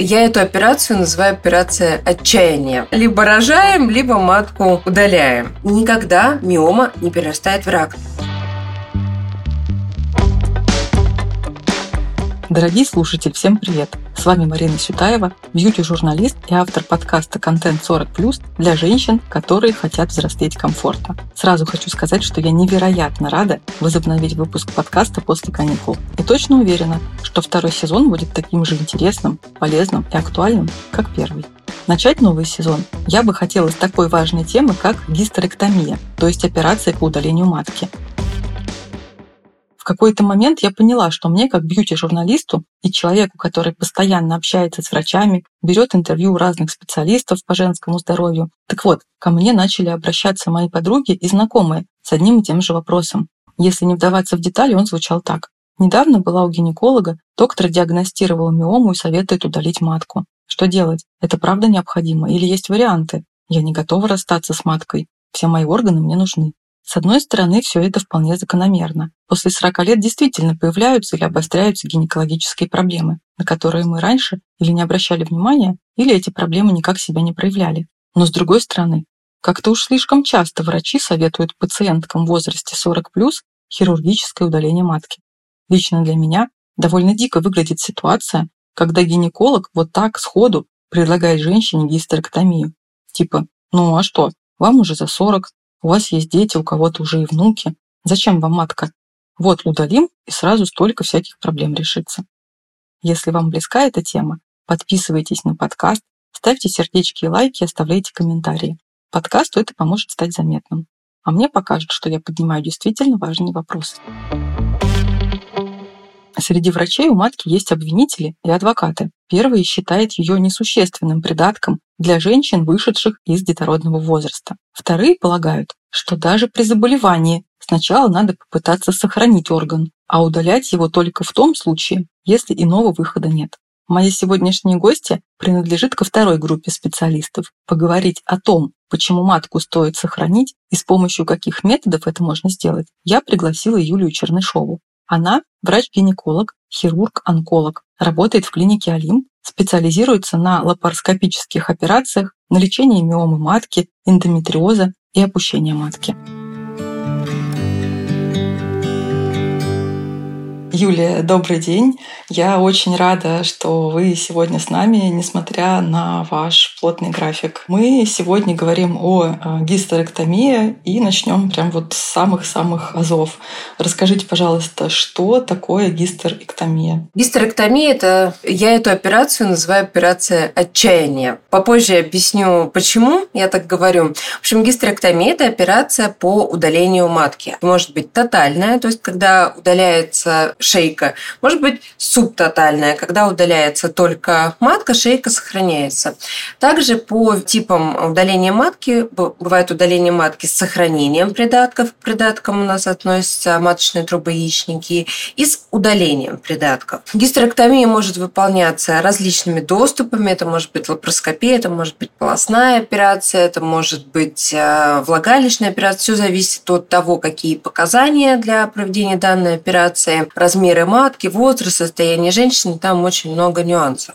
Я эту операцию называю операция отчаяния. Либо рожаем, либо матку удаляем. Никогда миома не перерастает в рак. Дорогие слушатели, всем привет! С вами Марина Сютаева, бьюти-журналист и автор подкаста «Контент 40+,» для женщин, которые хотят взрослеть комфортно. Сразу хочу сказать, что я невероятно рада возобновить выпуск подкаста после каникул. И точно уверена, что второй сезон будет таким же интересным, полезным и актуальным, как первый. Начать новый сезон я бы хотела с такой важной темы, как гистерэктомия, то есть операция по удалению матки какой-то момент я поняла, что мне, как бьюти-журналисту и человеку, который постоянно общается с врачами, берет интервью у разных специалистов по женскому здоровью, так вот, ко мне начали обращаться мои подруги и знакомые с одним и тем же вопросом. Если не вдаваться в детали, он звучал так. Недавно была у гинеколога, доктор диагностировал миому и советует удалить матку. Что делать? Это правда необходимо или есть варианты? Я не готова расстаться с маткой. Все мои органы мне нужны. С одной стороны, все это вполне закономерно. После 40 лет действительно появляются или обостряются гинекологические проблемы, на которые мы раньше или не обращали внимания, или эти проблемы никак себя не проявляли. Но с другой стороны, как-то уж слишком часто врачи советуют пациенткам в возрасте 40+, хирургическое удаление матки. Лично для меня довольно дико выглядит ситуация, когда гинеколог вот так сходу предлагает женщине гистерэктомию. Типа, ну а что, вам уже за 40, у вас есть дети, у кого-то уже и внуки. Зачем вам матка? Вот удалим, и сразу столько всяких проблем решится. Если вам близка эта тема, подписывайтесь на подкаст, ставьте сердечки и лайки, оставляйте комментарии. Подкасту это поможет стать заметным. А мне покажет, что я поднимаю действительно важные вопросы. Среди врачей у матки есть обвинители и адвокаты. Первый считает ее несущественным придатком для женщин, вышедших из детородного возраста. Вторые полагают, что даже при заболевании сначала надо попытаться сохранить орган, а удалять его только в том случае, если иного выхода нет. Мои сегодняшние гости принадлежит ко второй группе специалистов. Поговорить о том, почему матку стоит сохранить и с помощью каких методов это можно сделать, я пригласила Юлию Чернышову. Она врач-гинеколог, хирург-онколог, работает в клинике Алим, специализируется на лапароскопических операциях, на лечении миомы матки, эндометриоза и опущения матки. Юлия, добрый день. Я очень рада, что вы сегодня с нами, несмотря на ваш плотный график. Мы сегодня говорим о э, гистерэктомии и начнем прям вот с самых-самых азов. Расскажите, пожалуйста, что такое гистерэктомия? Гистерэктомия — это... Я эту операцию называю операция отчаяния. Попозже я объясню, почему я так говорю. В общем, гистерэктомия — это операция по удалению матки. Может быть тотальная, то есть когда удаляется шейка. Может быть субтотальная, когда удаляется только матка, шейка сохраняется. Также по типам удаления матки бывает удаление матки с сохранением придатков. К придаткам у нас относятся маточные трубы яичники и с удалением придатков. Гистерэктомия может выполняться различными доступами. Это может быть лапароскопия, это может быть полостная операция, это может быть э, влагалищная операция. Все зависит от того, какие показания для проведения данной операции, размеры матки, возраст, состояние женщины, там очень много нюансов.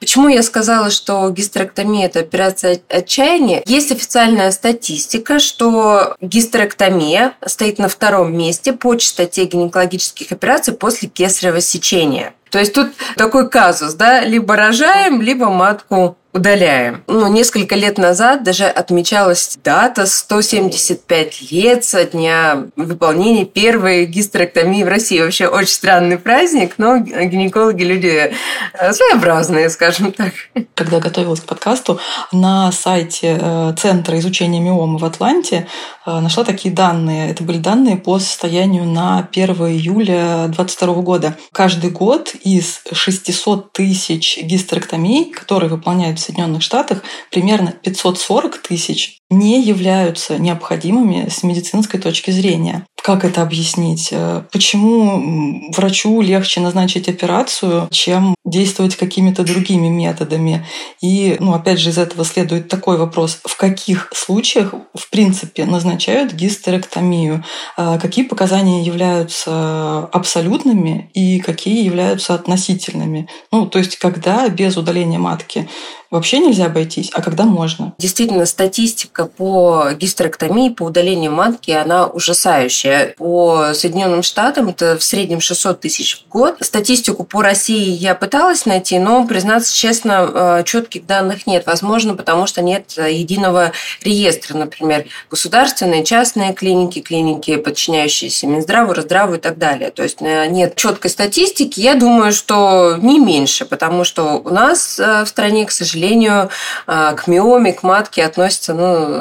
Почему я сказала, что гистерэктомия – это операция отчаяния? Есть официальная статистика, что гистерэктомия стоит на втором месте по частоте гинекологических операций после кесарево сечения. То есть тут такой казус, да, либо рожаем, либо матку удаляем. Ну, несколько лет назад даже отмечалась дата 175 лет со дня выполнения первой гистерэктомии в России. Вообще очень странный праздник, но гинекологи люди э, своеобразные, скажем так. Когда готовилась к подкасту, на сайте э, Центра изучения миомы в Атланте э, нашла такие данные. Это были данные по состоянию на 1 июля 2022 года. Каждый год из 600 тысяч гистерэктомий, которые выполняют Соединенных Штатах примерно 540 тысяч не являются необходимыми с медицинской точки зрения. Как это объяснить? Э, почему врачу легче назначить операцию, чем действовать какими-то другими методами. И, ну, опять же, из этого следует такой вопрос. В каких случаях, в принципе, назначают гистерэктомию? А какие показания являются абсолютными и какие являются относительными? Ну, то есть, когда без удаления матки вообще нельзя обойтись, а когда можно? Действительно, статистика по гистерэктомии, по удалению матки, она ужасающая. По Соединенным Штатам это в среднем 600 тысяч в год. Статистику по России я пыталась найти, но, признаться честно, э, четких данных нет. Возможно, потому что нет единого реестра, например, государственные, частные клиники, клиники, подчиняющиеся Минздраву, Раздраву и так далее. То есть э, нет четкой статистики. Я думаю, что не меньше, потому что у нас э, в стране, к сожалению, к миоме, к матке относятся ну,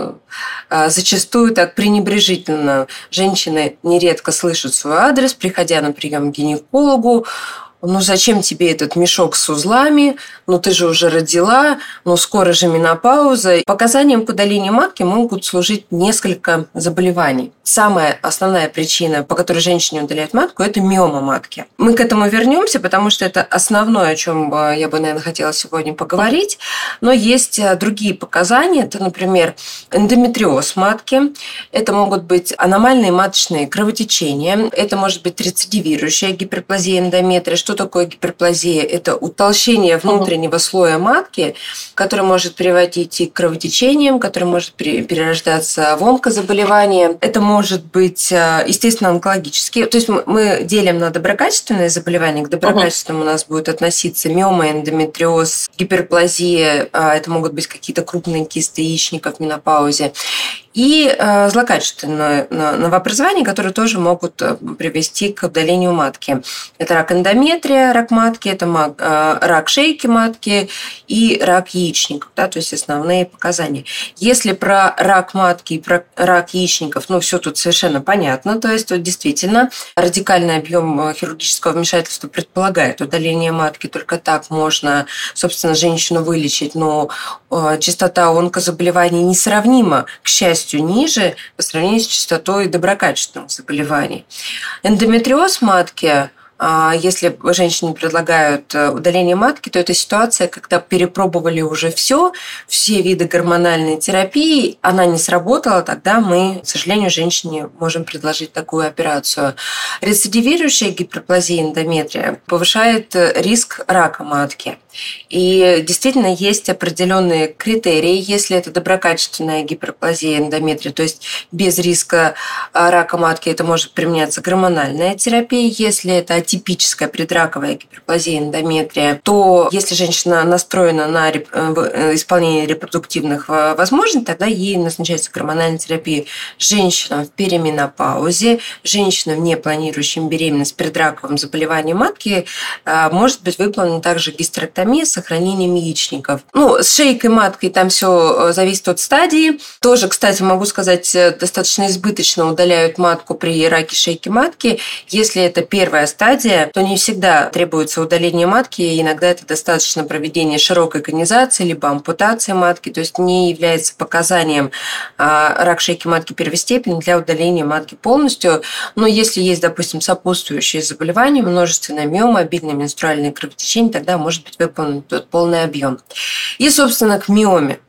зачастую так пренебрежительно. Женщины нередко слышат свой адрес, приходя на прием к гинекологу, ну зачем тебе этот мешок с узлами, ну ты же уже родила, ну скоро же менопауза. Показанием к удалению матки могут служить несколько заболеваний. Самая основная причина, по которой женщине удаляют матку, это миома матки. Мы к этому вернемся, потому что это основное, о чем я бы, наверное, хотела сегодня поговорить. Но есть э, другие показания. Это, например, эндометриоз матки. Это могут быть аномальные маточные кровотечения. Это может быть рецидивирующая гиперплазия эндометрия, что что такое гиперплазия? Это утолщение внутреннего слоя матки, которое может приводить и к кровотечениям, которое может перерождаться в онкозаболевания. Это может быть, э, естественно, онкологические. То есть мы делим на доброкачественные заболевания. К доброкачественным у нас будет относиться миома, эндометриоз, гиперплазия. А, это могут быть какие-то крупные кисты яичников в менопаузе и э, злокачественное новообразование, которые тоже могут э, привести к удалению матки. Это рак эндометрия, рак матки, это э, рак шейки матки и рак яичников, да, то есть основные показания. Если про рак матки и про рак яичников, ну, все тут совершенно понятно, то есть вот действительно радикальный объем хирургического вмешательства предполагает удаление матки, только так можно, собственно, женщину вылечить, но частота онкозаболеваний несравнима, к счастью, частью ниже по сравнению с частотой доброкачественных заболеваний. Эндометриоз матки а если женщине предлагают э, удаление матки, то это ситуация, когда перепробовали уже все, все виды гормональной терапии, она не сработала, тогда мы, к сожалению, женщине можем предложить такую операцию. Рецидивирующая гиперплазия эндометрия повышает э, риск рака матки. И действительно есть определенные критерии, если это доброкачественная гиперплазия эндометрия, то есть без риска а, рака матки это может применяться гормональная терапия. Если это атипическая предраковая гиперплазия эндометрия, то если женщина настроена на э, э, исполнение репродуктивных э, возможностей, тогда ей назначается гормональная терапия. Женщинам в переменопаузе, женщинам, не планирующим беременность предраковым заболеванием матки, может быть выполнена также гистерэктомия гистерэктомия с сохранением яичников. Ну, с шейкой, маткой там все э, зависит от стадии. Тоже, кстати, могу сказать, э, достаточно избыточно удаляют матку при раке шейки матки. Если это первая стадия, то не всегда требуется удаление матки. Иногда это достаточно проведения широкой конизации, либо ампутации матки, то есть не является показанием а, рак шейки матки первой степени для удаления матки полностью. Но если есть, допустим, сопутствующие заболевания, множественная миома, обильное менструальное кровотечение, тогда может быть тот полный объем. И, собственно, к миоме.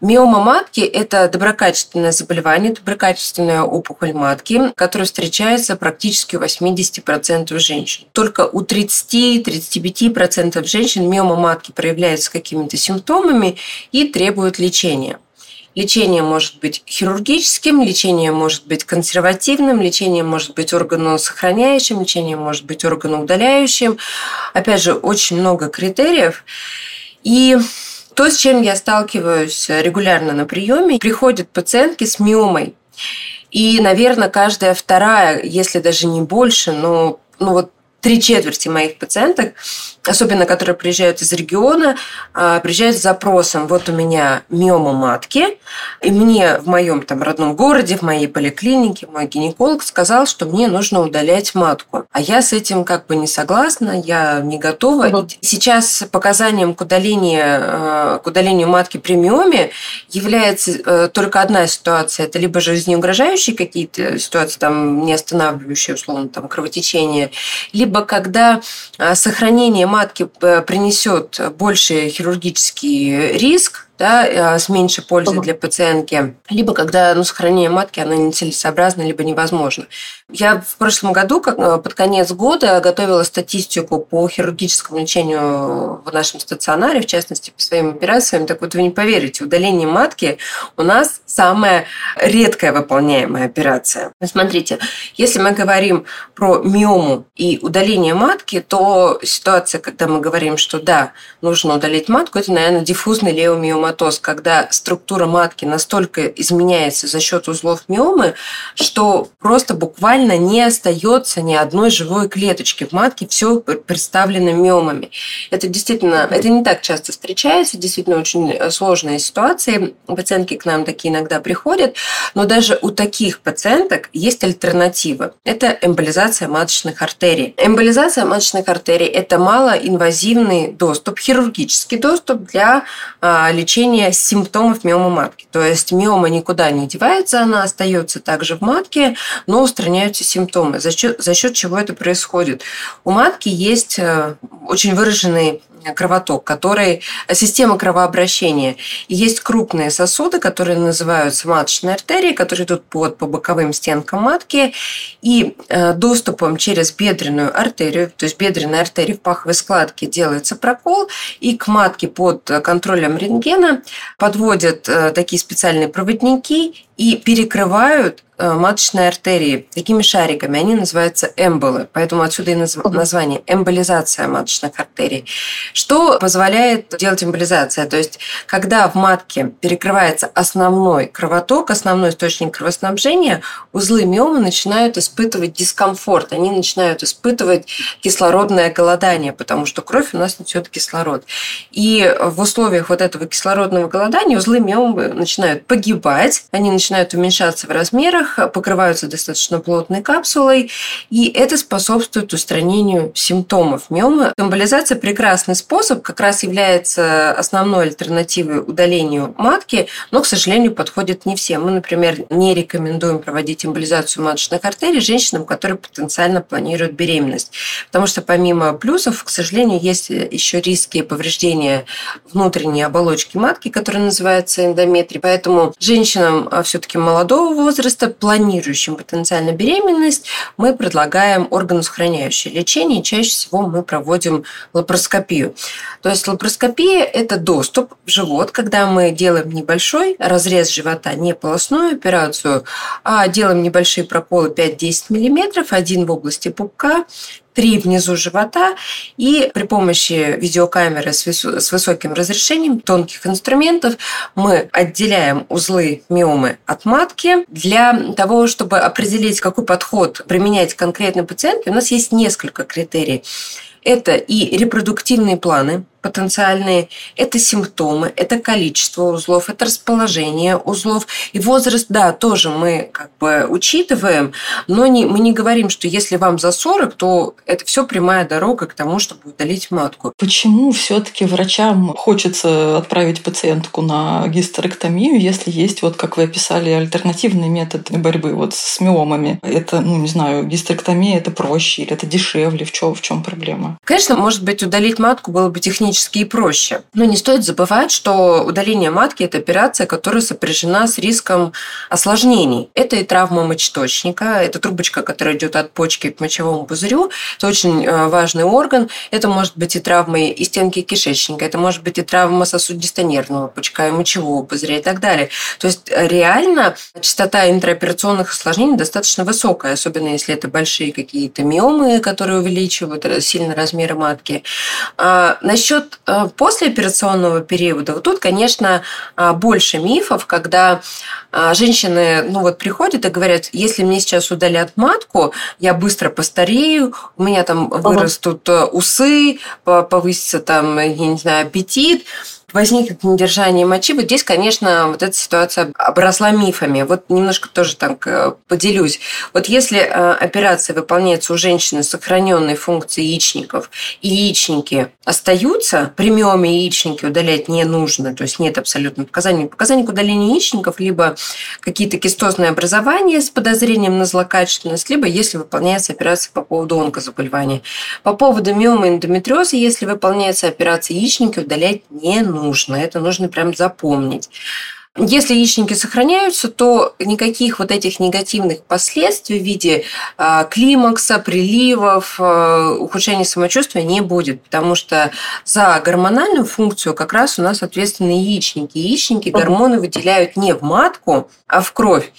Миома матки – это доброкачественное заболевание, доброкачественная опухоль матки, которая встречается практически у 80% женщин. Только у 30-35% женщин миома матки проявляется какими-то симптомами и требует лечения. Лечение может быть хирургическим, лечение может быть консервативным, лечение может быть органосохраняющим, лечение может быть органоудаляющим. Опять же, очень много критериев. И то, с чем я сталкиваюсь регулярно на приеме, приходят пациентки с миомой. И, наверное, каждая вторая, если даже не больше, но ну вот три четверти моих пациенток особенно которые приезжают из региона, а, приезжают с запросом, вот у меня миома матки, и мне в моем там родном городе, в моей поликлинике, мой гинеколог сказал, что мне нужно удалять матку. А я с этим как бы не согласна, я не готова. Угу. Сейчас показанием к удалению, а, к удалению матки при миоме является э, только одна ситуация. Это либо жизнеугрожающие какие-то ситуации, там, не останавливающие, условно, там, кровотечение, либо когда а, сохранение матки принесет больший хирургический риск, да, а, с меньшей пользой для пациентки, либо когда ну, сохранение матки оно нецелесообразно, либо невозможно. Я в прошлом году, как, э, под конец года, готовила статистику по хирургическому лечению в нашем стационаре, в частности, по своим операциям. Так вот, вы не поверите, удаление матки у нас самая редкая выполняемая операция. Смотрите, если мы говорим про миому и удаление матки, то ситуация, когда мы говорим, что да, нужно удалить матку, это, наверное, диффузный леомиоматоз, когда структура матки настолько изменяется за счет узлов миомы, что просто буквально не остается ни одной живой клеточки в матке, все представлено миомами. Это действительно, это не так часто встречается, действительно очень сложные ситуации. Пациентки к нам такие иногда приходят, но даже у таких пациенток есть альтернатива. Это эмболизация маточных артерий. Эмболизация маточных артерий – это малоинвазивный доступ, хирургический доступ для а, лечения симптомов миомы матки. То есть миома никуда не девается, она остается также в матке, но устраняются симптомы. За счет, за счет чего это происходит? У матки есть э, очень выраженный кровоток, который система кровообращения. И есть крупные сосуды, которые называются маточные артерии, которые идут под, по боковым стенкам матки, и э, доступом через бедренную артерию, то есть бедренная артерия в паховой складке делается прокол, и к матке под контролем рентгена подводят э, такие специальные проводники и перекрывают Э, маточной артерии такими шариками. Они называются эмболы. Поэтому отсюда и название эмболизация маточных артерий. Что позволяет делать эмболизация? То есть, когда в матке перекрывается основной кровоток, основной источник кровоснабжения, узлы миомы начинают испытывать дискомфорт. Они начинают испытывать кислородное голодание, потому что кровь у нас несет кислород. И в условиях вот этого кислородного голодания узлы миомы начинают погибать, они начинают уменьшаться в размерах, покрываются достаточно плотной капсулой, и это способствует устранению симптомов миомы. Эмболизация – прекрасный способ, как раз является основной альтернативой удалению матки, но, к сожалению, подходит не всем. Мы, например, не рекомендуем проводить эмболизацию маточных артерий женщинам, которые потенциально планируют беременность, потому что помимо плюсов, к сожалению, есть еще риски повреждения внутренней оболочки матки, которая называется эндометрий. Поэтому женщинам а, все-таки молодого возраста планирующим потенциально беременность, мы предлагаем органосохраняющее лечение. Чаще всего мы проводим лапароскопию. То есть лапароскопия – это доступ в живот, когда мы делаем небольшой разрез живота, не полостную операцию, а делаем небольшие проколы 5-10 мм, один в области пупка, три внизу живота, и при помощи видеокамеры с, с высоким разрешением, тонких инструментов, мы отделяем узлы миомы от матки. Для того, чтобы определить, какой подход применять конкретной пациентке, у нас есть несколько критерий. Это и репродуктивные планы, потенциальные, это симптомы, это количество узлов, это расположение узлов. И возраст, да, тоже мы как бы учитываем, но не, мы не говорим, что если вам за 40, то это все прямая дорога к тому, чтобы удалить матку. Почему все-таки врачам хочется отправить пациентку на гистерэктомию, если есть, вот как вы описали, альтернативный метод борьбы вот с миомами? Это, ну, не знаю, гистерэктомия это проще или это дешевле? В чем, в чем проблема? Конечно, может быть, удалить матку было бы технически технически и проще. Но не стоит забывать, что удаление матки – это операция, которая сопряжена с риском осложнений. Это и травма мочеточника, это трубочка, которая идет от почки к мочевому пузырю. Это очень э, важный орган. Это может быть и травма и стенки кишечника, это может быть и травма сосудисто-нервного пучка и мочевого пузыря и так далее. То есть э, реально частота интраоперационных осложнений достаточно высокая, особенно если это большие какие-то миомы, которые увеличивают э, сильно размеры матки. А насчет насчет э, послеоперационного периода, вот тут, конечно, э, больше мифов, когда э, женщины ну вот приходят и говорят, если мне сейчас удалят матку, я быстро постарею, у меня там вырастут усы, повысится там, я не знаю, аппетит. Возникнет недержание мочи. Вот здесь, конечно, вот эта ситуация обросла мифами. Вот немножко тоже так поделюсь. Вот если э, операция выполняется у женщины с сохраненной функцией яичников, и яичники остаются, при миоме яичники удалять не нужно, то есть нет абсолютно показаний. Показаний к удалению яичников либо какие-то кистозные образования с подозрением на злокачественность, либо если выполняется операция по поводу онкозаболевания. По поводу миомы эндометриоза, если выполняется операция яичники, удалять не нужно. Это нужно прям запомнить. Если яичники сохраняются, то никаких вот этих негативных последствий в виде а, климакса, приливов, а, ухудшения самочувствия не будет, потому что за гормональную функцию как раз у нас ответственны яичники. Яичники гормоны выделяют не в матку, а в кровь.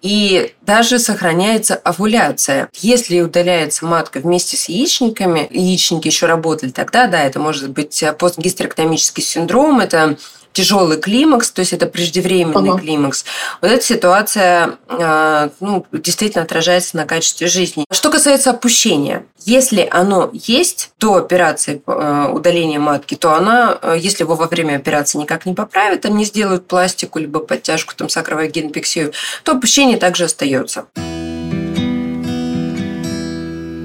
И даже сохраняется овуляция. Если удаляется матка вместе с яичниками, яичники еще работали, тогда да, это может быть постгистерэктомический синдром, это тяжелый климакс, то есть это преждевременный ага. климакс, вот эта ситуация а, ну, действительно отражается на качестве жизни. Что касается опущения, если оно есть до операции а, удаления матки, то она, а, если его во время операции никак не поправят, там не сделают пластику, либо подтяжку, там сакровую генпексию, то опущение также остается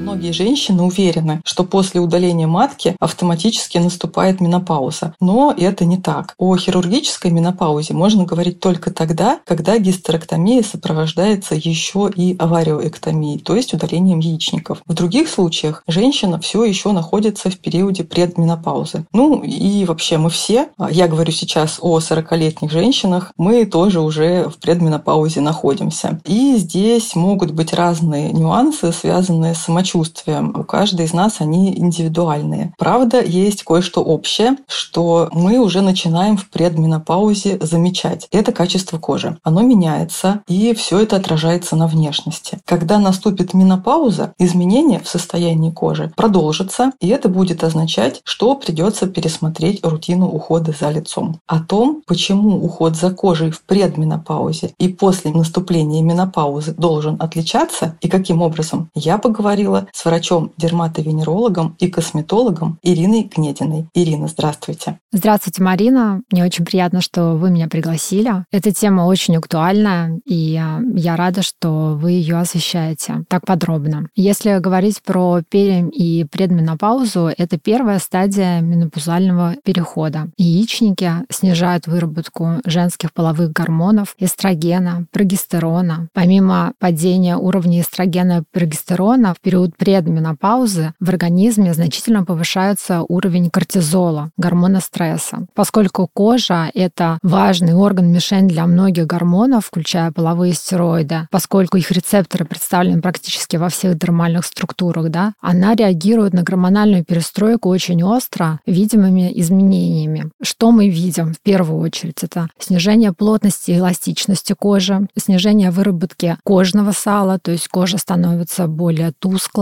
многие женщины уверены, что после удаления матки автоматически наступает менопауза. Но это не так. О хирургической менопаузе можно говорить только тогда, когда гистерэктомия сопровождается еще и авариоэктомией, то есть удалением яичников. В других случаях женщина все еще находится в периоде предменопаузы. Ну и вообще мы все, я говорю сейчас о 40-летних женщинах, мы тоже уже в предменопаузе находимся. И здесь могут быть разные нюансы, связанные с самочувствием самочувствием. У каждой из нас они индивидуальные. Правда, есть кое-что общее, что мы уже начинаем в предменопаузе замечать. Это качество кожи. Оно меняется, и все это отражается на внешности. Когда наступит менопауза, изменения в состоянии кожи продолжатся, и это будет означать, что придется пересмотреть рутину ухода за лицом. О том, почему уход за кожей в предменопаузе и после наступления менопаузы должен отличаться и каким образом, я поговорила с врачом-дерматовенерологом и косметологом Ириной Гнединой. Ирина, здравствуйте. Здравствуйте, Марина. Мне очень приятно, что вы меня пригласили. Эта тема очень актуальна, и а, я рада, что вы ее освещаете так подробно. Если говорить про перем и предменопаузу, это первая стадия менопаузального перехода. Яичники снижают выработку женских половых гормонов, эстрогена, прогестерона. Помимо падения уровня эстрогена и прогестерона в период предменопаузы в организме значительно повышается уровень кортизола, гормона стресса. Поскольку кожа — это важный орган-мишень для многих гормонов, включая половые стероиды, поскольку их рецепторы представлены практически во всех дермальных структурах, да, она реагирует на гормональную перестройку очень остро видимыми изменениями. Что мы видим в первую очередь? Это снижение плотности и эластичности кожи, снижение выработки кожного сала, то есть кожа становится более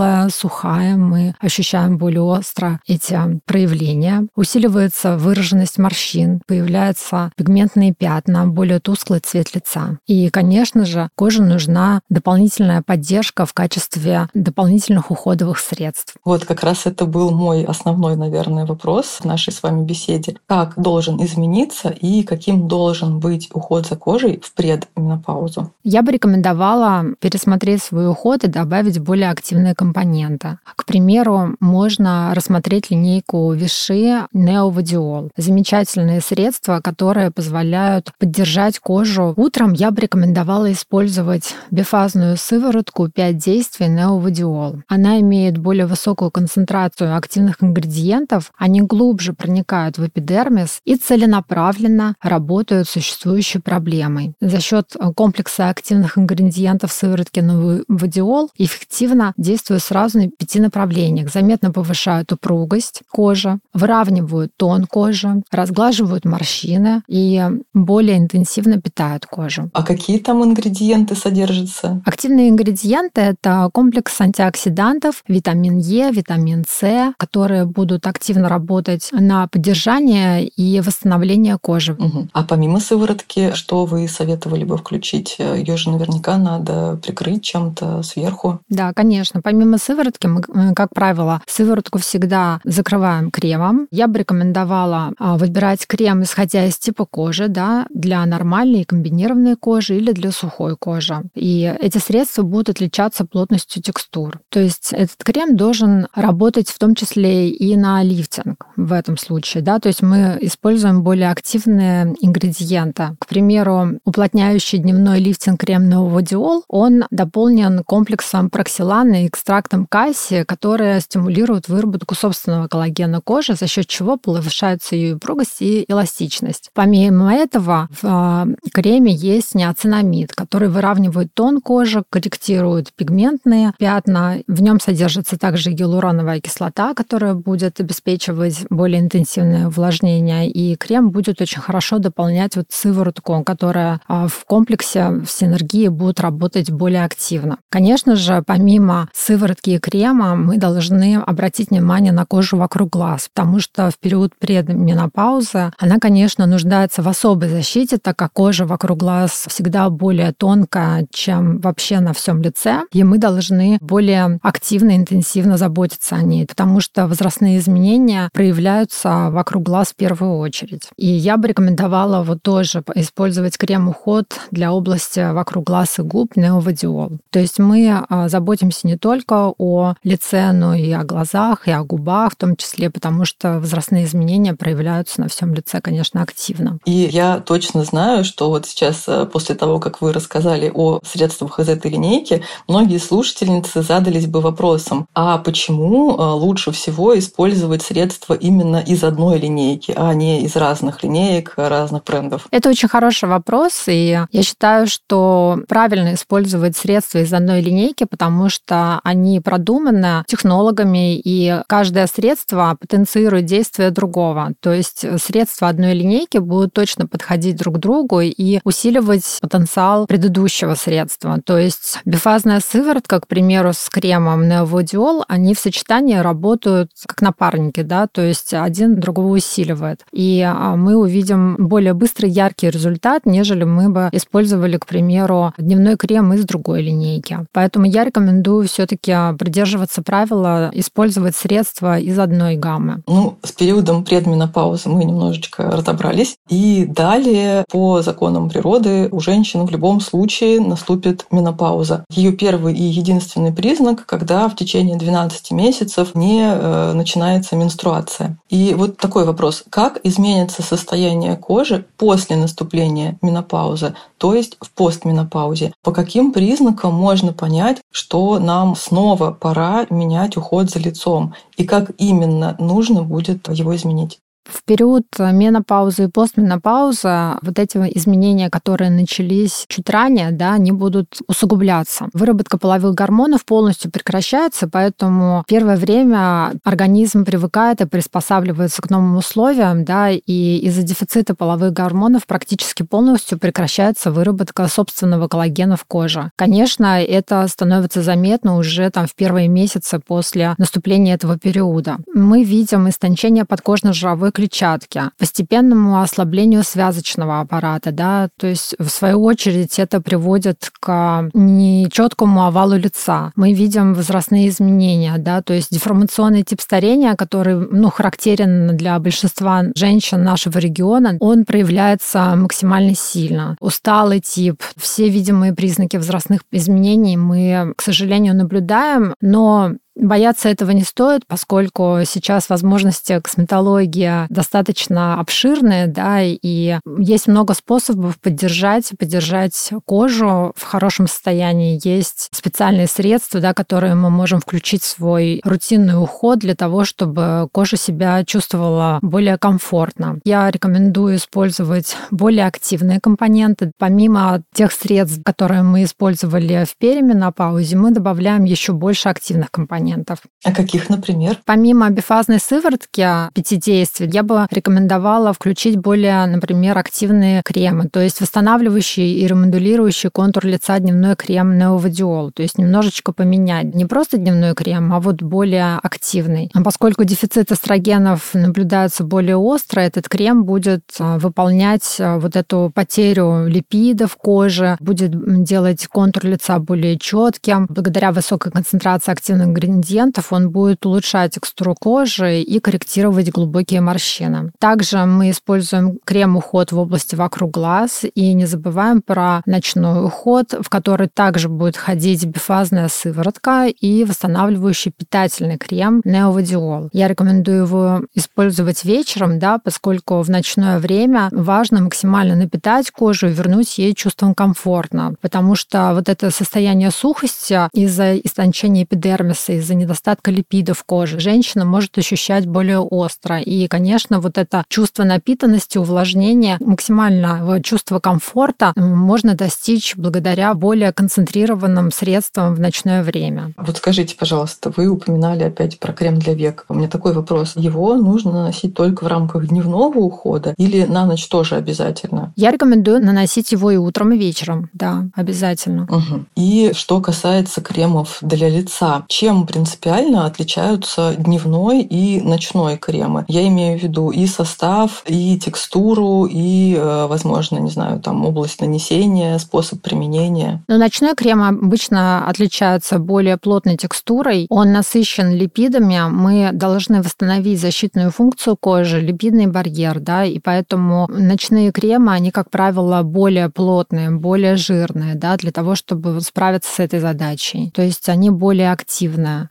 тусклая, сухая, мы ощущаем более остро эти проявления. Усиливается выраженность морщин, появляются пигментные пятна, более тусклый цвет лица. И, конечно же, коже нужна дополнительная поддержка в качестве дополнительных уходовых средств. Вот как раз это был мой основной, наверное, вопрос в нашей с вами беседе. Как должен измениться и каким должен быть уход за кожей в предменопаузу? Я бы рекомендовала пересмотреть свой уход и добавить более активные компоненты компонента. К примеру, можно рассмотреть линейку Виши Неовадиол. Замечательные средства, которые позволяют поддержать кожу. Утром я бы рекомендовала использовать бифазную сыворотку 5 действий Неовадиол. Она имеет более высокую концентрацию активных ингредиентов, они глубже проникают в эпидермис и целенаправленно работают с существующей проблемой. За счет комплекса активных ингредиентов сыворотки Неовадиол эффективно действует сразу на пяти направлениях. Заметно повышают упругость кожи, выравнивают тон кожи, разглаживают морщины и более интенсивно питают кожу. А какие там ингредиенты содержатся? Активные ингредиенты — это комплекс антиоксидантов, витамин Е, витамин С, которые будут активно работать на поддержание и восстановление кожи. Угу. А помимо сыворотки, что вы советовали бы включить? Ее же наверняка надо прикрыть чем-то сверху. Да, конечно. Помимо помимо сыворотки, мы, как правило, сыворотку всегда закрываем кремом. Я бы рекомендовала а, выбирать крем, исходя из типа кожи, да, для нормальной и комбинированной кожи или для сухой кожи. И эти средства будут отличаться плотностью текстур. То есть этот крем должен работать в том числе и на лифтинг в этом случае, да, то есть мы используем более активные ингредиенты. К примеру, уплотняющий дневной лифтинг крем Novodiol, он дополнен комплексом проксилана и экстрактом касси, которые стимулируют выработку собственного коллагена кожи, за счет чего повышается ее упругость и эластичность. Помимо этого, в а, креме есть неоцинамид, который выравнивает тон кожи, корректирует пигментные пятна. В нем содержится также гиалуроновая кислота, которая будет обеспечивать более интенсивное увлажнение, и крем будет очень хорошо дополнять вот сыворотку, которая а, в комплексе в синергии будет работать более активно. Конечно же, помимо сыворотки и крема, мы должны обратить внимание на кожу вокруг глаз, потому что в период предменопаузы она, конечно, нуждается в особой защите, так как кожа вокруг глаз всегда более тонкая, чем вообще на всем лице, и мы должны более активно, интенсивно заботиться о ней, потому что возрастные изменения проявляются вокруг глаз в первую очередь. И я бы рекомендовала вот тоже использовать крем-уход для области вокруг глаз и губ Neovadiol. То есть мы а, заботимся не только о лице, но и о глазах, и о губах в том числе, потому что возрастные изменения проявляются на всем лице, конечно, активно. И я точно знаю, что вот сейчас, э, после того, как вы рассказали о средствах из этой линейки, многие слушательницы задались бы вопросом, а почему э, лучше всего использовать средства именно из одной линейки, а не из разных линеек, разных брендов? Это очень хороший вопрос, и я считаю, что правильно использовать средства из одной линейки, потому что они продуманы технологами, и каждое средство потенцирует действие другого. То есть средства одной линейки будут точно подходить друг к другу и усиливать потенциал предыдущего средства. То есть бифазная сыворотка, к примеру, с кремом Neovodiol, они в сочетании работают как напарники, да, то есть один другого усиливает. И а, мы увидим более быстрый, яркий результат, нежели мы бы использовали, к примеру, дневной крем из другой линейки. Поэтому я рекомендую все-таки придерживаться правила использовать средства из одной гаммы. Ну, с периодом предменопаузы мы немножечко разобрались. И далее, по законам природы, у женщин в любом случае наступит менопауза. Ее первый и единственный признак, когда в течение 12 месяцев не э, начинается менструация. И вот такой вопрос. Как изменится состояние кожи после наступления менопаузы, то есть в постменопаузе? По каким признакам можно понять, что нам снова пора менять уход за лицом? И как именно нужно будет его изменить? В период менопаузы и постменопаузы вот эти изменения, которые начались чуть ранее, да, они будут усугубляться. Выработка половых гормонов полностью прекращается, поэтому первое время организм привыкает и приспосабливается к новым условиям, да, и из-за дефицита половых гормонов практически полностью прекращается выработка собственного коллагена в коже. Конечно, это становится заметно уже там в первые месяцы после наступления этого периода. Мы видим истончение подкожно-жировой клетчатки, постепенному ослаблению связочного аппарата, да, то есть в свою очередь это приводит к нечеткому овалу лица. Мы видим возрастные изменения, да, то есть деформационный тип старения, который, ну, характерен для большинства женщин нашего региона, он проявляется максимально сильно. Усталый тип, все видимые признаки возрастных изменений мы, к сожалению, наблюдаем, но Бояться этого не стоит, поскольку сейчас возможности косметологии достаточно обширные, да, и есть много способов поддержать, поддержать кожу в хорошем состоянии. Есть специальные средства, да, которые мы можем включить в свой рутинный уход для того, чтобы кожа себя чувствовала более комфортно. Я рекомендую использовать более активные компоненты. Помимо тех средств, которые мы использовали в переменопаузе, мы добавляем еще больше активных компонентов компонентов. А каких, например? Помимо бифазной сыворотки пяти действий, я бы рекомендовала включить более, например, активные кремы, то есть восстанавливающий и ремодулирующий контур лица дневной крем Неовадиол, то есть немножечко поменять не просто дневной крем, а вот более активный. А поскольку дефицит эстрогенов наблюдается более остро, этот крем будет а, выполнять а, вот эту потерю липидов кожи, будет делать контур лица более четким. Благодаря высокой концентрации активных ингредиентов он будет улучшать текстуру кожи и корректировать глубокие морщины. Также мы используем крем-уход в области вокруг глаз и не забываем про ночной уход, в который также будет ходить бифазная сыворотка и восстанавливающий питательный крем Неовадиол. Я рекомендую его использовать вечером, да, поскольку в ночное время важно максимально напитать кожу и вернуть ей чувство комфортно, потому что вот это состояние сухости из-за истончения эпидермиса, из-за недостатка липидов кожи женщина может ощущать более остро. И, конечно, вот это чувство напитанности, увлажнения, максимального чувства комфорта можно достичь благодаря более концентрированным средствам в ночное время. Вот скажите, пожалуйста, вы упоминали опять про крем для век. У меня такой вопрос. Его нужно наносить только в рамках дневного ухода или на ночь тоже обязательно? Я рекомендую наносить его и утром, и вечером. Да, обязательно. Угу. И что касается кремов для лица, чем принципиально отличаются дневной и ночной кремы? Я имею в виду и состав, и текстуру, и, э, возможно, не знаю, там область нанесения, способ применения. Но ночной крем обычно отличается более плотной текстурой. Он насыщен липидами. Мы должны восстановить защитную функцию кожи, липидный барьер, да, и поэтому ночные кремы, они, как правило, более плотные, более жирные, да, для того, чтобы справиться с этой задачей. То есть они более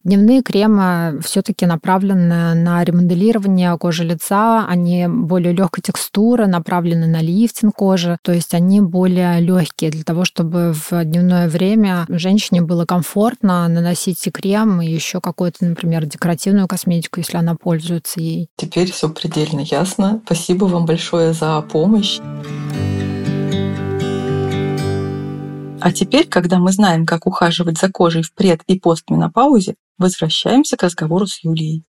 Дневные кремы все-таки направлены на ремоделирование кожи лица, они более легкой текстуры, направлены на лифтинг кожи, то есть они более легкие для того, чтобы в дневное время женщине было комфортно наносить и крем, и еще какую-то, например, декоративную косметику, если она пользуется ей. Теперь все предельно ясно. Спасибо вам большое за помощь. А теперь, когда мы знаем, как ухаживать за кожей в пред- и постменопаузе, возвращаемся к разговору с Юлией.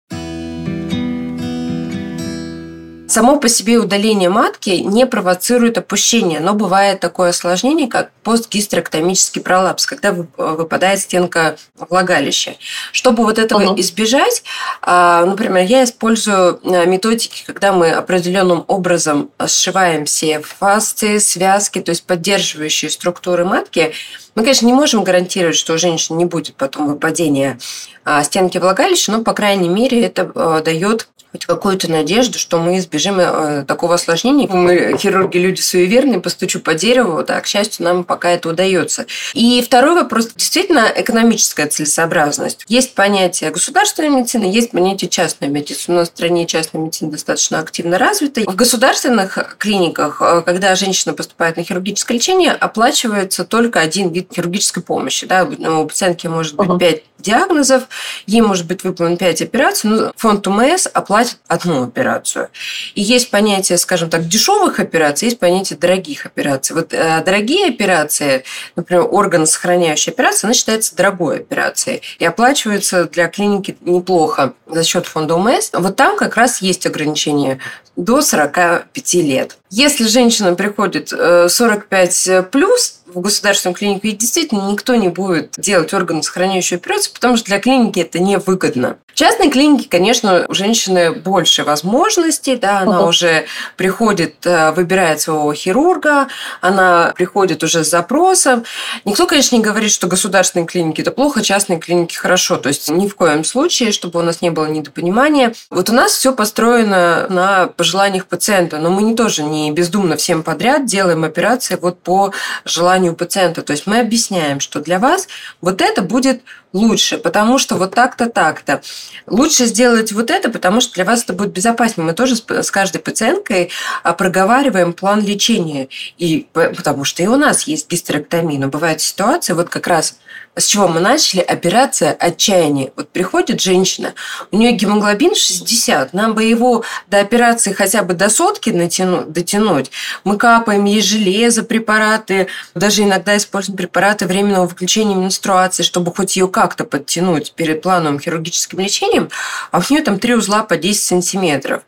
Само по себе удаление матки не провоцирует опущение, но бывает такое осложнение, как постгистерэктомический пролапс, когда выпадает стенка влагалища. Чтобы вот этого угу. избежать, а, например, я использую а, методики, когда мы определенным образом сшиваем все фасции, связки, то есть поддерживающие структуры матки, мы, конечно, не можем гарантировать, что у женщины не будет потом выпадения а, стенки влагалища, но, по крайней мере, это дает хоть какую-то надежду, что мы избежим э, такого осложнения. Мы, хирурги, люди суеверные, постучу по дереву, да, к счастью, нам пока это удается. И второй вопрос, действительно, экономическая целесообразность. Есть понятие государственной медицины, есть понятие частной медицины. У нас в стране частная медицина достаточно активно развита. В государственных клиниках, э, когда женщина поступает на хирургическое лечение, оплачивается только один вид хирургической помощи. Да? У пациентки может быть 5 диагнозов, ей может быть выполнено 5 операций, но фонд УМС оплатит одну операцию. И есть понятие, скажем так, дешевых операций, есть понятие дорогих операций. Вот э, дорогие операции, например, орган сохраняющая операция, она считается дорогой операцией и оплачивается для клиники неплохо за счет фонда УМС. Вот там как раз есть ограничения до 45 лет. Если женщина приходит 45 э, плюс, в государственную клинику, и действительно никто не будет делать органосохраняющую операцию, потому что для клиники это невыгодно. В частной клинике, конечно, у женщины больше возможностей, да, она uh-huh. уже приходит, э, выбирает своего хирурга, она приходит уже с запросом. Никто, конечно, не говорит, что государственные клиники это плохо, частные клиники хорошо. То есть ни в коем случае, чтобы у нас не было недопонимания. Вот у нас все построено на пожеланиях пациента, но мы не тоже не бездумно всем подряд делаем операции вот по желанию пациента. То есть мы объясняем, что для вас вот это будет лучше, потому что вот так-то, так-то. Лучше сделать вот это, потому что для вас это будет безопаснее. Мы тоже с каждой пациенткой а, проговариваем план лечения. И потому что и у нас есть гистерэктомия, но бывает ситуация, вот как раз с чего мы начали, операция отчаяния. Вот приходит женщина, у нее гемоглобин 60, нам бы его до операции хотя бы до сотки натянуть, дотянуть. Мы капаем ей железо, препараты, даже иногда используем препараты временного выключения менструации, чтобы хоть ее как-то подтянуть перед плановым хирургическим лечением, а у нее там три узла по 10 сантиметров.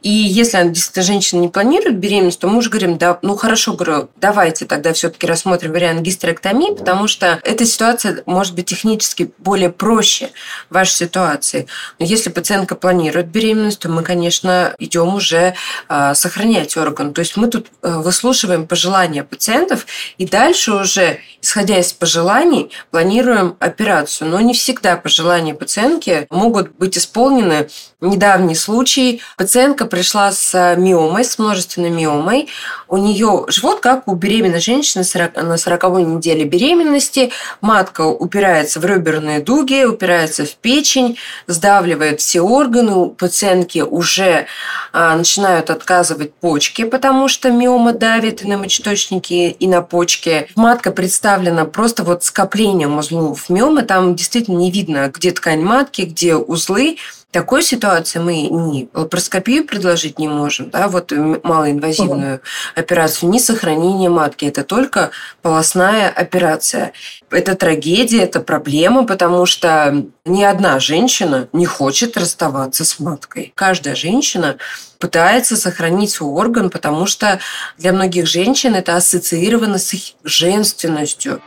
И если она, действительно женщина не планирует беременность, то мы уже говорим, да, ну хорошо, говорю, давайте тогда все-таки рассмотрим вариант гистерэктомии, потому что эта ситуация может быть технически более проще в вашей ситуации. Но если пациентка планирует беременность, то мы, конечно, идем уже э, сохранять орган. То есть мы тут э, выслушиваем пожелания пациентов и дальше уже, исходя из пожеланий, планируем операцию. Но не всегда пожелания пациентки могут быть исполнены. Недавний случай. Пациентка пришла с миомой, с множественной миомой. У нее живот, как у беременной женщины на 40 неделе беременности. Матка упирается в реберные дуги, упирается в печень, сдавливает все органы. У пациентки уже а, начинают отказывать почки, потому что миома давит на мочеточники и на почки. Матка представлена просто вот скоплением узлов миомы. Там действительно не видно, где ткань матки, где узлы такой ситуации мы ни лапароскопию предложить не можем, да, вот малоинвазивную угу. операцию, ни сохранение матки. Это только полостная операция. Это трагедия, это проблема, потому что ни одна женщина не хочет расставаться с маткой. Каждая женщина пытается сохранить свой орган, потому что для многих женщин это ассоциировано с их женственностью.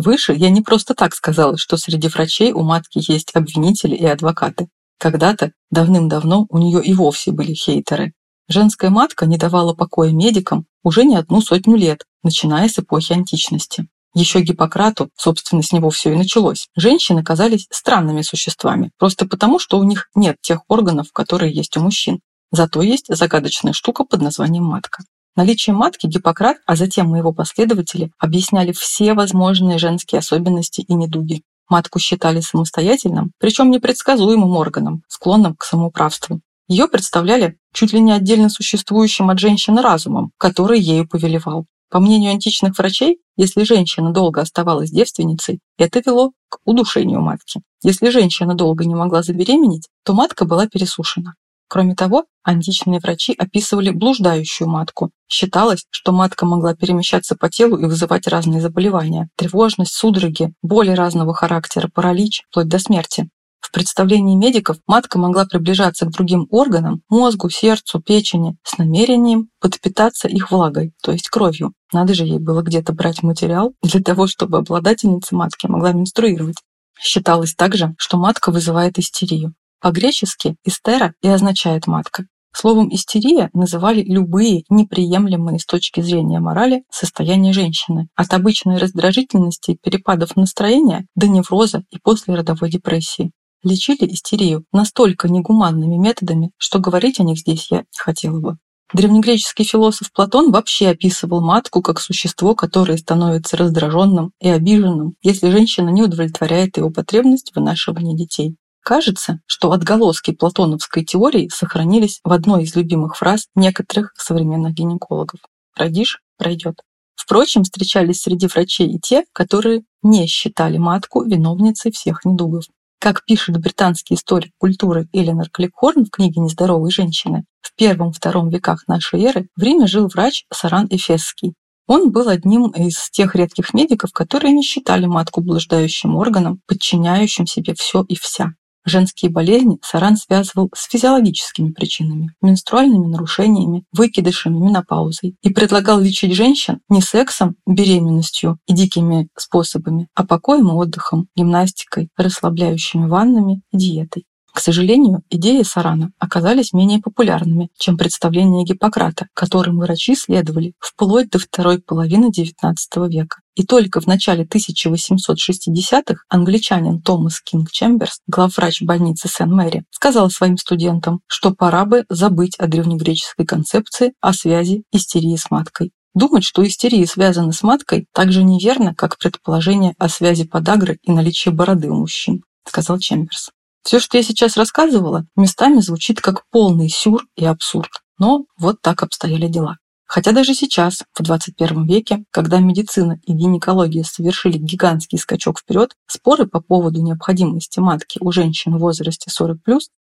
Выше я не просто так сказала, что среди врачей у матки есть обвинители и адвокаты. Когда-то, давным-давно, у нее и вовсе были хейтеры. Женская матка не давала покоя медикам уже не одну сотню лет, начиная с эпохи античности. Еще Гиппократу, собственно, с него все и началось. Женщины казались странными существами, просто потому, что у них нет тех органов, которые есть у мужчин. Зато есть загадочная штука под названием матка. Наличие матки Гиппократ, а затем и его последователи, объясняли все возможные женские особенности и недуги. Матку считали самостоятельным, причем непредсказуемым органом, склонным к самоуправству. Ее представляли чуть ли не отдельно существующим от женщины разумом, который ею повелевал. По мнению античных врачей, если женщина долго оставалась девственницей, это вело к удушению матки. Если женщина долго не могла забеременеть, то матка была пересушена. Кроме того, античные врачи описывали блуждающую матку. Считалось, что матка могла перемещаться по телу и вызывать разные заболевания – тревожность, судороги, боли разного характера, паралич, вплоть до смерти. В представлении медиков матка могла приближаться к другим органам, мозгу, сердцу, печени, с намерением подпитаться их влагой, то есть кровью. Надо же ей было где-то брать материал для того, чтобы обладательница матки могла менструировать. Считалось также, что матка вызывает истерию. По-гречески «истера» и означает «матка». Словом «истерия» называли любые неприемлемые с точки зрения морали состояния женщины, от обычной раздражительности и перепадов настроения до невроза и послеродовой депрессии. Лечили истерию настолько негуманными методами, что говорить о них здесь я не хотела бы. Древнегреческий философ Платон вообще описывал матку как существо, которое становится раздраженным и обиженным, если женщина не удовлетворяет его потребность в вынашивании детей. Кажется, что отголоски платоновской теории сохранились в одной из любимых фраз некоторых современных гинекологов. «Родишь – пройдет». Впрочем, встречались среди врачей и те, которые не считали матку виновницей всех недугов. Как пишет британский историк культуры Эленор Кликхорн в книге «Нездоровые женщины», в первом-втором веках нашей эры в Риме жил врач Саран Эфесский. Он был одним из тех редких медиков, которые не считали матку блуждающим органом, подчиняющим себе все и вся. Женские болезни Саран связывал с физиологическими причинами, менструальными нарушениями, выкидышами, менопаузой и предлагал лечить женщин не сексом, беременностью и дикими способами, а покоем и отдыхом, гимнастикой, расслабляющими ваннами и диетой. К сожалению, идеи Сарана оказались менее популярными, чем представления Гиппократа, которым врачи следовали вплоть до второй половины XIX века. И только в начале 1860-х англичанин Томас Кинг Чемберс, главврач больницы Сен-Мэри, сказал своим студентам, что пора бы забыть о древнегреческой концепции о связи истерии с маткой. Думать, что истерия связана с маткой, так же неверно, как предположение о связи подагры и наличии бороды у мужчин, сказал Чемберс. Все, что я сейчас рассказывала, местами звучит как полный сюр и абсурд. Но вот так обстояли дела. Хотя даже сейчас, в 21 веке, когда медицина и гинекология совершили гигантский скачок вперед, споры по поводу необходимости матки у женщин в возрасте 40+,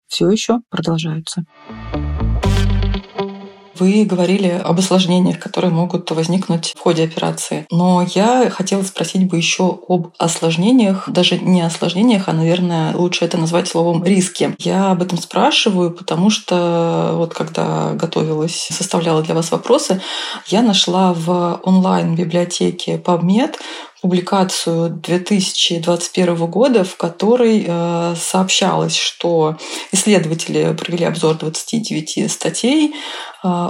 все еще продолжаются. Вы говорили об осложнениях, которые могут возникнуть в ходе операции. Но я хотела спросить бы еще об осложнениях, даже не осложнениях, а, наверное, лучше это назвать словом риски. Я об этом спрашиваю, потому что вот когда готовилась, составляла для вас вопросы, я нашла в онлайн-библиотеке PubMed публикацию 2021 года, в которой э, сообщалось, что исследователи провели обзор 29 статей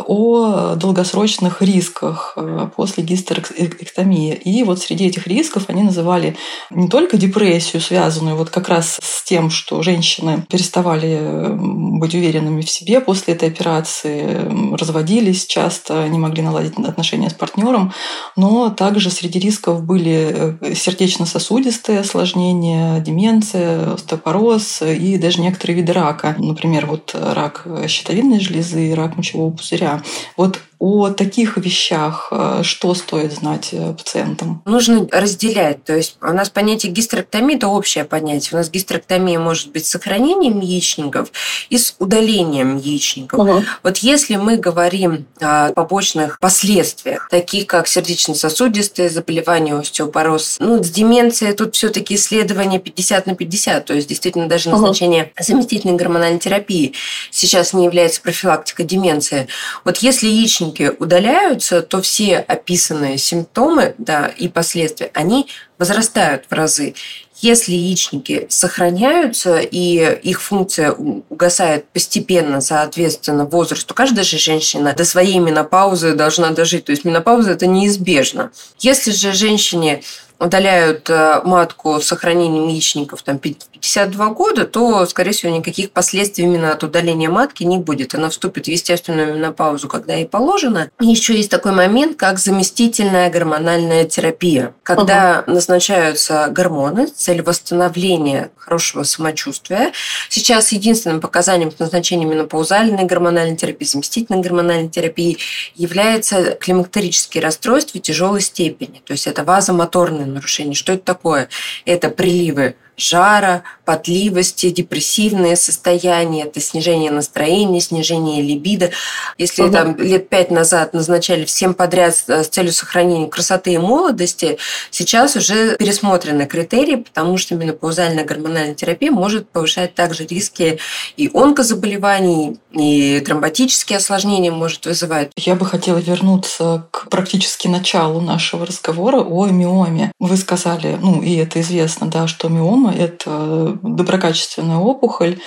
о долгосрочных рисках э, после гистерэктомии. И вот среди этих рисков они называли не только депрессию, связанную вот как раз с тем, что женщины переставали быть уверенными в себе после этой операции, разводились часто, не могли наладить отношения с партнером, но также среди рисков были Э, сердечно-сосудистые осложнения, деменция, остеопороз и даже некоторые виды рака. Например, вот рак щитовидной железы, рак мочевого пузыря. Вот о таких вещах, э, что стоит знать э, пациентам? Нужно разделять. То есть у нас понятие гистерэктомии – это общее понятие. У нас гистерэктомия может быть с сохранением яичников и с удалением яичников. Угу. Вот если мы говорим о побочных последствиях, таких как сердечно-сосудистые заболевания, остеопороз, ну, с деменцией тут все таки исследование 50 на 50, то есть действительно даже назначение угу. заместительной гормональной терапии сейчас не является профилактикой деменции. Вот если яичник яичники удаляются, то все описанные симптомы да, и последствия, они возрастают в разы. Если яичники сохраняются и их функция угасает постепенно, соответственно, возрасту, каждая же женщина до своей менопаузы должна дожить. То есть менопауза – это неизбежно. Если же женщине удаляют э, матку с сохранением яичников там, 52 года, то, скорее всего, никаких последствий именно от удаления матки не будет. Она вступит в естественную менопаузу, когда ей положено. И еще есть такой момент, как заместительная гормональная терапия. Когда угу. назначаются гормоны с целью восстановления хорошего самочувствия. Сейчас единственным показанием к назначению менопаузальной гормональной терапии, заместительной гормональной терапии является климактерические расстройства тяжелой степени. То есть это вазомоторные нарушения. Что это такое? Это приливы жара, потливости, депрессивные состояния, это снижение настроения, снижение либидо. Если угу. там лет пять назад назначали всем подряд с целью сохранения красоты и молодости, сейчас уже пересмотрены критерии, потому что менопаузальная гормональная терапия может повышать также риски и онкозаболеваний, и тромботические осложнения может вызывать. Я бы хотела вернуться к практически началу нашего разговора о миоме. Вы сказали, ну и это известно, да, что миома миома – это доброкачественная опухоль,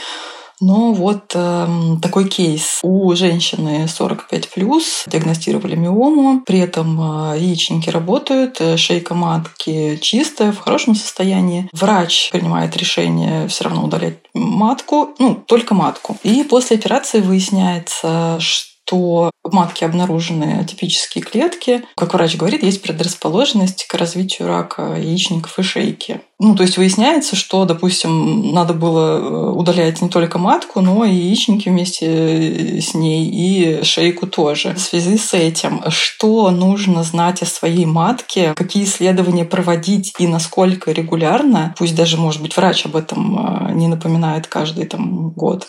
но вот э, такой кейс. У женщины 45 плюс диагностировали миому, при этом э, яичники работают, э, шейка матки чистая, в хорошем состоянии. Врач принимает решение все равно удалять матку, ну, только матку. И после операции выясняется, что что в матке обнаружены атипические клетки. Как врач говорит, есть предрасположенность к развитию рака яичников и шейки. Ну, то есть выясняется, что, допустим, надо было э, удалять не только матку, но и яичники вместе э, с ней, и шейку тоже. В связи с этим, что нужно знать о своей матке, какие исследования проводить и насколько регулярно, пусть даже, может быть, врач об этом э, не напоминает каждый там, год,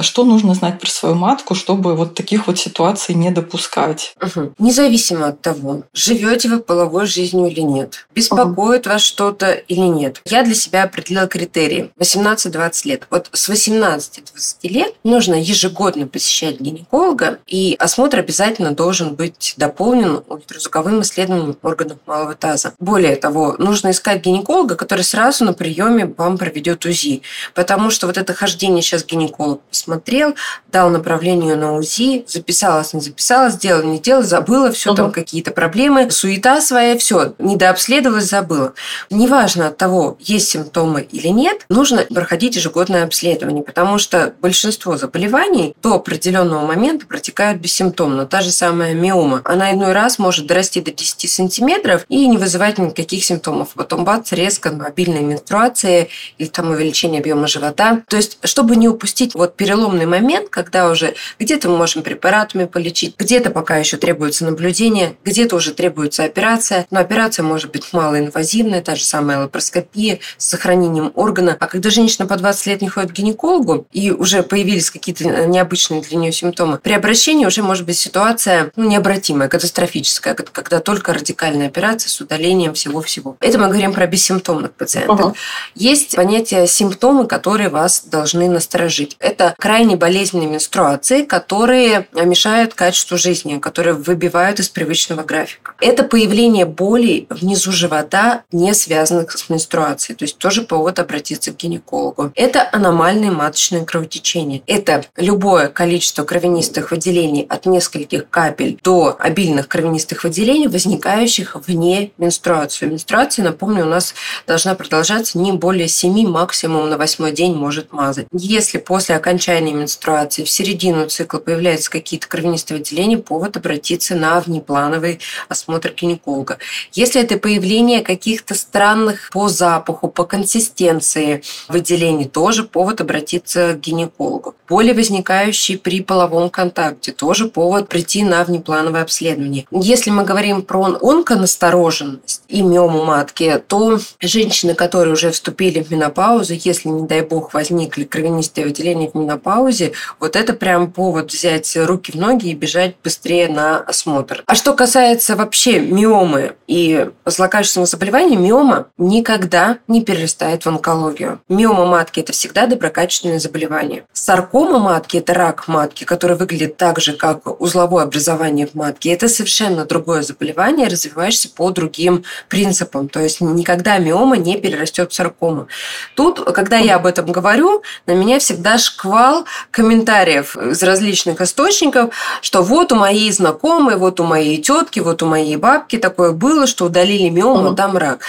что нужно знать про свою матку, чтобы вот таких вот ситуаций не допускать. Угу. Независимо от того, живете вы половой жизнью или нет, беспокоит угу. вас что-то или нет, нет. Я для себя определила критерии. 18-20 лет. Вот с 18-20 лет нужно ежегодно посещать гинеколога, и осмотр обязательно должен быть дополнен ультразвуковым исследованием органов малого таза. Более того, нужно искать гинеколога, который сразу на приеме вам проведет УЗИ. Потому что вот это хождение сейчас гинеколог посмотрел, дал направление на УЗИ, записалась, не записалась, сделала, не делала, забыла, все угу. там какие-то проблемы, суета своя, все, недообследовалась, забыла. Неважно от того, того, есть симптомы или нет, нужно проходить ежегодное обследование, потому что большинство заболеваний до определенного момента протекают бессимптомно. Та же самая миома. Она иной раз может дорасти до 10 сантиметров и не вызывать никаких симптомов. Потом бац, резко мобильная менструация или там увеличение объема живота. То есть, чтобы не упустить вот переломный момент, когда уже где-то мы можем препаратами полечить, где-то пока еще требуется наблюдение, где-то уже требуется операция, но операция может быть малоинвазивная, та же самая лапароскопия, терапия с сохранением органа. А когда женщина по 20 лет не ходит к гинекологу, и уже появились какие-то необычные для нее симптомы, при обращении уже может быть ситуация ну, необратимая, катастрофическая, когда только радикальная операция с удалением всего-всего. Это мы говорим про бессимптомных пациентов. Угу. Есть понятие симптомы, которые вас должны насторожить. Это крайне болезненные менструации, которые мешают качеству жизни, которые выбивают из привычного графика. Это появление болей внизу живота, не связанных с менструацией. То есть тоже повод обратиться к гинекологу. Это аномальные маточные кровотечения. Это любое количество кровянистых выделений от нескольких капель до обильных кровянистых выделений, возникающих вне менструации. Менструация, напомню, у нас должна продолжаться не более 7, максимум на восьмой день может мазать. Если после окончания менструации в середину цикла появляются какие-то кровянистые выделения, повод обратиться на внеплановый осмотр гинеколога. Если это появление каких-то странных по запаху, по консистенции выделений, тоже повод обратиться к гинекологу. Боли, возникающие при половом контакте, тоже повод прийти на внеплановое обследование. Если мы говорим про онконастороженность и миому матки, то женщины, которые уже вступили в менопаузу, если, не дай бог, возникли кровянистые выделения в менопаузе, вот это прям повод взять руки в ноги и бежать быстрее на осмотр. А что касается вообще миомы и злокачественного заболевания, миома никогда не перерастает в онкологию. Миома матки – это всегда доброкачественное заболевание. Саркома матки – это рак матки, который выглядит так же, как узловое образование в матке. Это совершенно другое заболевание, развиваешься по другим принципам. То есть никогда миома не перерастет в саркому. Тут, когда я об этом говорю, на меня всегда шквал комментариев из различных источников, что вот у моей знакомой, вот у моей тетки, вот у моей бабки такое было, что удалили миому, там рак.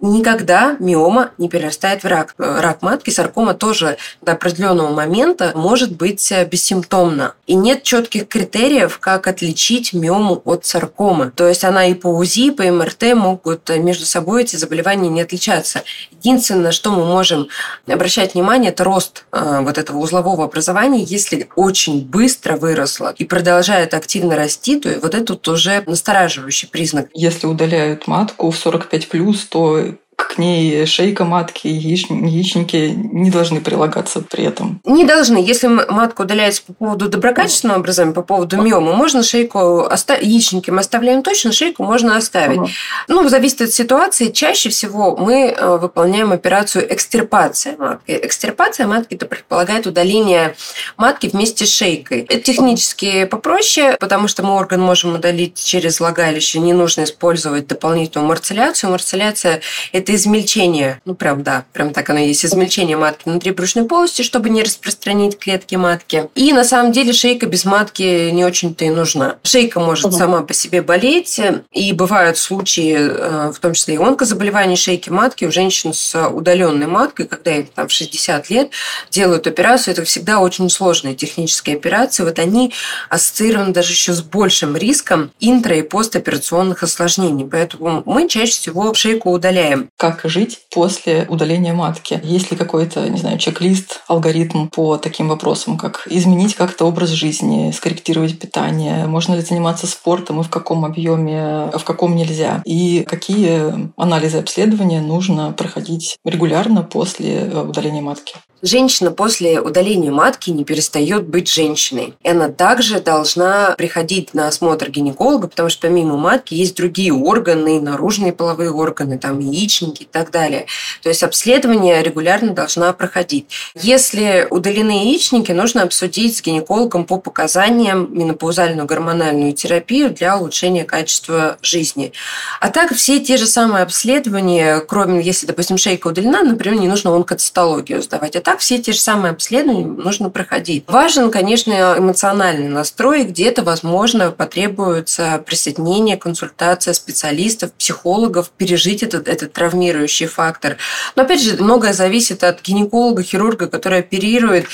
Никогда миома не перерастает в рак. Рак матки, саркома тоже до определенного момента может быть бессимптомна. И нет четких критериев, как отличить миому от саркомы. То есть она и по УЗИ, и по МРТ могут между собой эти заболевания не отличаться. Единственное, что мы можем обращать внимание, это рост э, вот этого узлового образования. Если очень быстро выросло и продолжает активно расти, то вот это уже настораживающий признак. Если удаляют матку в 45+, то к ней шейка матки, яичники не должны прилагаться при этом. Не должны. Если матка удаляется по поводу доброкачественного образования, по поводу миомы, можно шейку оставить, яичники мы оставляем точно, шейку можно оставить. Угу. Ну, зависит от ситуации. Чаще всего мы э, выполняем операцию экстирпация матки. Экстирпация матки это предполагает удаление матки вместе с шейкой. Это технически попроще, потому что мы орган можем удалить через влагалище, не нужно использовать дополнительную марцеляцию. Марцеляция – это это измельчение, ну прям да, прям так оно есть, измельчение матки внутри брюшной полости, чтобы не распространить клетки матки. И на самом деле шейка без матки не очень-то и нужна. Шейка может угу. сама по себе болеть, и бывают случаи, э, в том числе и онкозаболеваний шейки матки у женщин с удаленной маткой, когда им там в 60 лет делают операцию, это всегда очень сложные технические операции. Вот они ассоциированы даже еще с большим риском интро- и постоперационных осложнений. Поэтому мы чаще всего шейку удаляем как жить после удаления матки. Есть ли какой-то, не знаю, чек-лист, алгоритм по таким вопросам, как изменить как-то образ жизни, скорректировать питание, можно ли заниматься спортом и в каком объеме, а в каком нельзя, и какие анализы обследования нужно проходить регулярно после удаления матки. Женщина после удаления матки не перестает быть женщиной. И она также должна приходить на осмотр гинеколога, потому что помимо матки есть другие органы, наружные половые органы, там яичники и так далее. То есть обследование регулярно должна проходить. Если удалены яичники, нужно обсудить с гинекологом по показаниям менопаузальную гормональную терапию для улучшения качества жизни. А так все те же самые обследования, кроме, если, допустим, шейка удалена, например, не нужно онкоцитологию сдавать. Так все те же самые обследования нужно проходить. Важен, конечно, эмоциональный настрой. Где-то, возможно, потребуется присоединение, консультация специалистов, психологов, пережить этот, этот травмирующий фактор. Но, опять же, многое зависит от гинеколога, хирурга, который оперирует,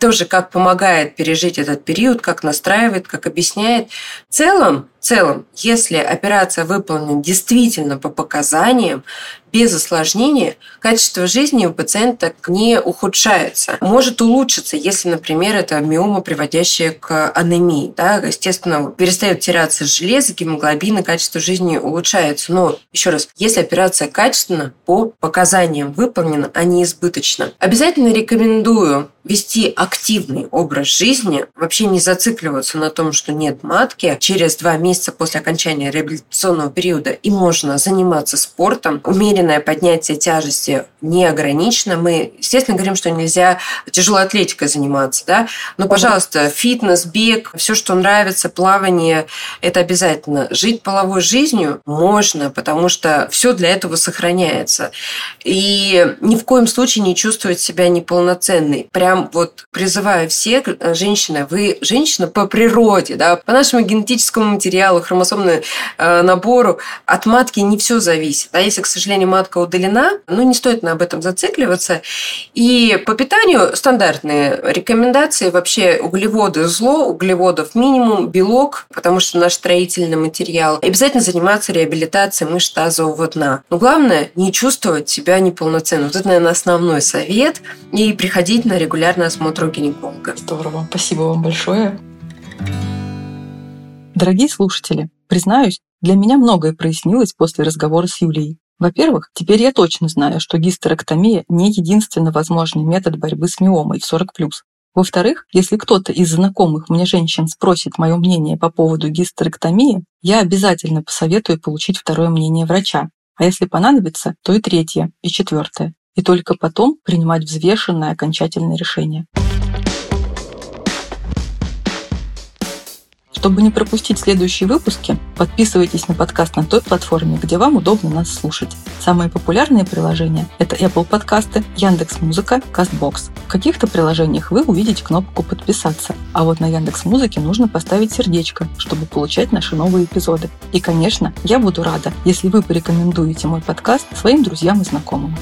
тоже как помогает пережить этот период, как настраивает, как объясняет. В целом, В целом, если операция выполнена действительно по показаниям, без осложнения качество жизни у пациента не ухудшается. Может улучшиться, если, например, это миома, приводящая к анемии. Да? Естественно, перестает теряться железо, гемоглобин, и качество жизни улучшается. Но, еще раз, если операция качественно, по показаниям выполнена, а не избыточно. Обязательно рекомендую вести активный образ жизни, вообще не зацикливаться на том, что нет матки. Через два месяца после окончания реабилитационного периода и можно заниматься спортом, умеренно умеренное поднятие тяжести не ограничено. Мы, естественно, говорим, что нельзя тяжелой атлетикой заниматься, да, но, пожалуйста, фитнес, бег, все, что нравится, плавание, это обязательно. Жить половой жизнью можно, потому что все для этого сохраняется. И ни в коем случае не чувствовать себя неполноценной. Прям вот призываю всех, женщины, вы женщина по природе, да, по нашему генетическому материалу, хромосомному э, набору, от матки не все зависит. А если, к сожалению, матка удалена, ну, не стоит на об этом зацикливаться. И по питанию стандартные рекомендации. Вообще углеводы зло, углеводов минимум, белок, потому что наш строительный материал. Обязательно заниматься реабилитацией мышц тазового дна. Но главное не чувствовать себя неполноценным. Вот это, наверное, основной совет. И приходить на регулярный осмотр у гинеколога. Здорово. Спасибо вам большое. Дорогие слушатели, признаюсь, для меня многое прояснилось после разговора с Юлией. Во-первых, теперь я точно знаю, что гистерэктомия не единственно возможный метод борьбы с миомой в 40+. Во-вторых, если кто-то из знакомых мне женщин спросит мое мнение по поводу гистерэктомии, я обязательно посоветую получить второе мнение врача, а если понадобится, то и третье, и четвертое, и только потом принимать взвешенное окончательное решение. Чтобы не пропустить следующие выпуски, подписывайтесь на подкаст на той платформе, где вам удобно нас слушать. Самые популярные приложения – это Apple подкасты, Яндекс Музыка, Castbox. В каких-то приложениях вы увидите кнопку «Подписаться», а вот на Яндекс Музыке нужно поставить сердечко, чтобы получать наши новые эпизоды. И, конечно, я буду рада, если вы порекомендуете мой подкаст своим друзьям и знакомым.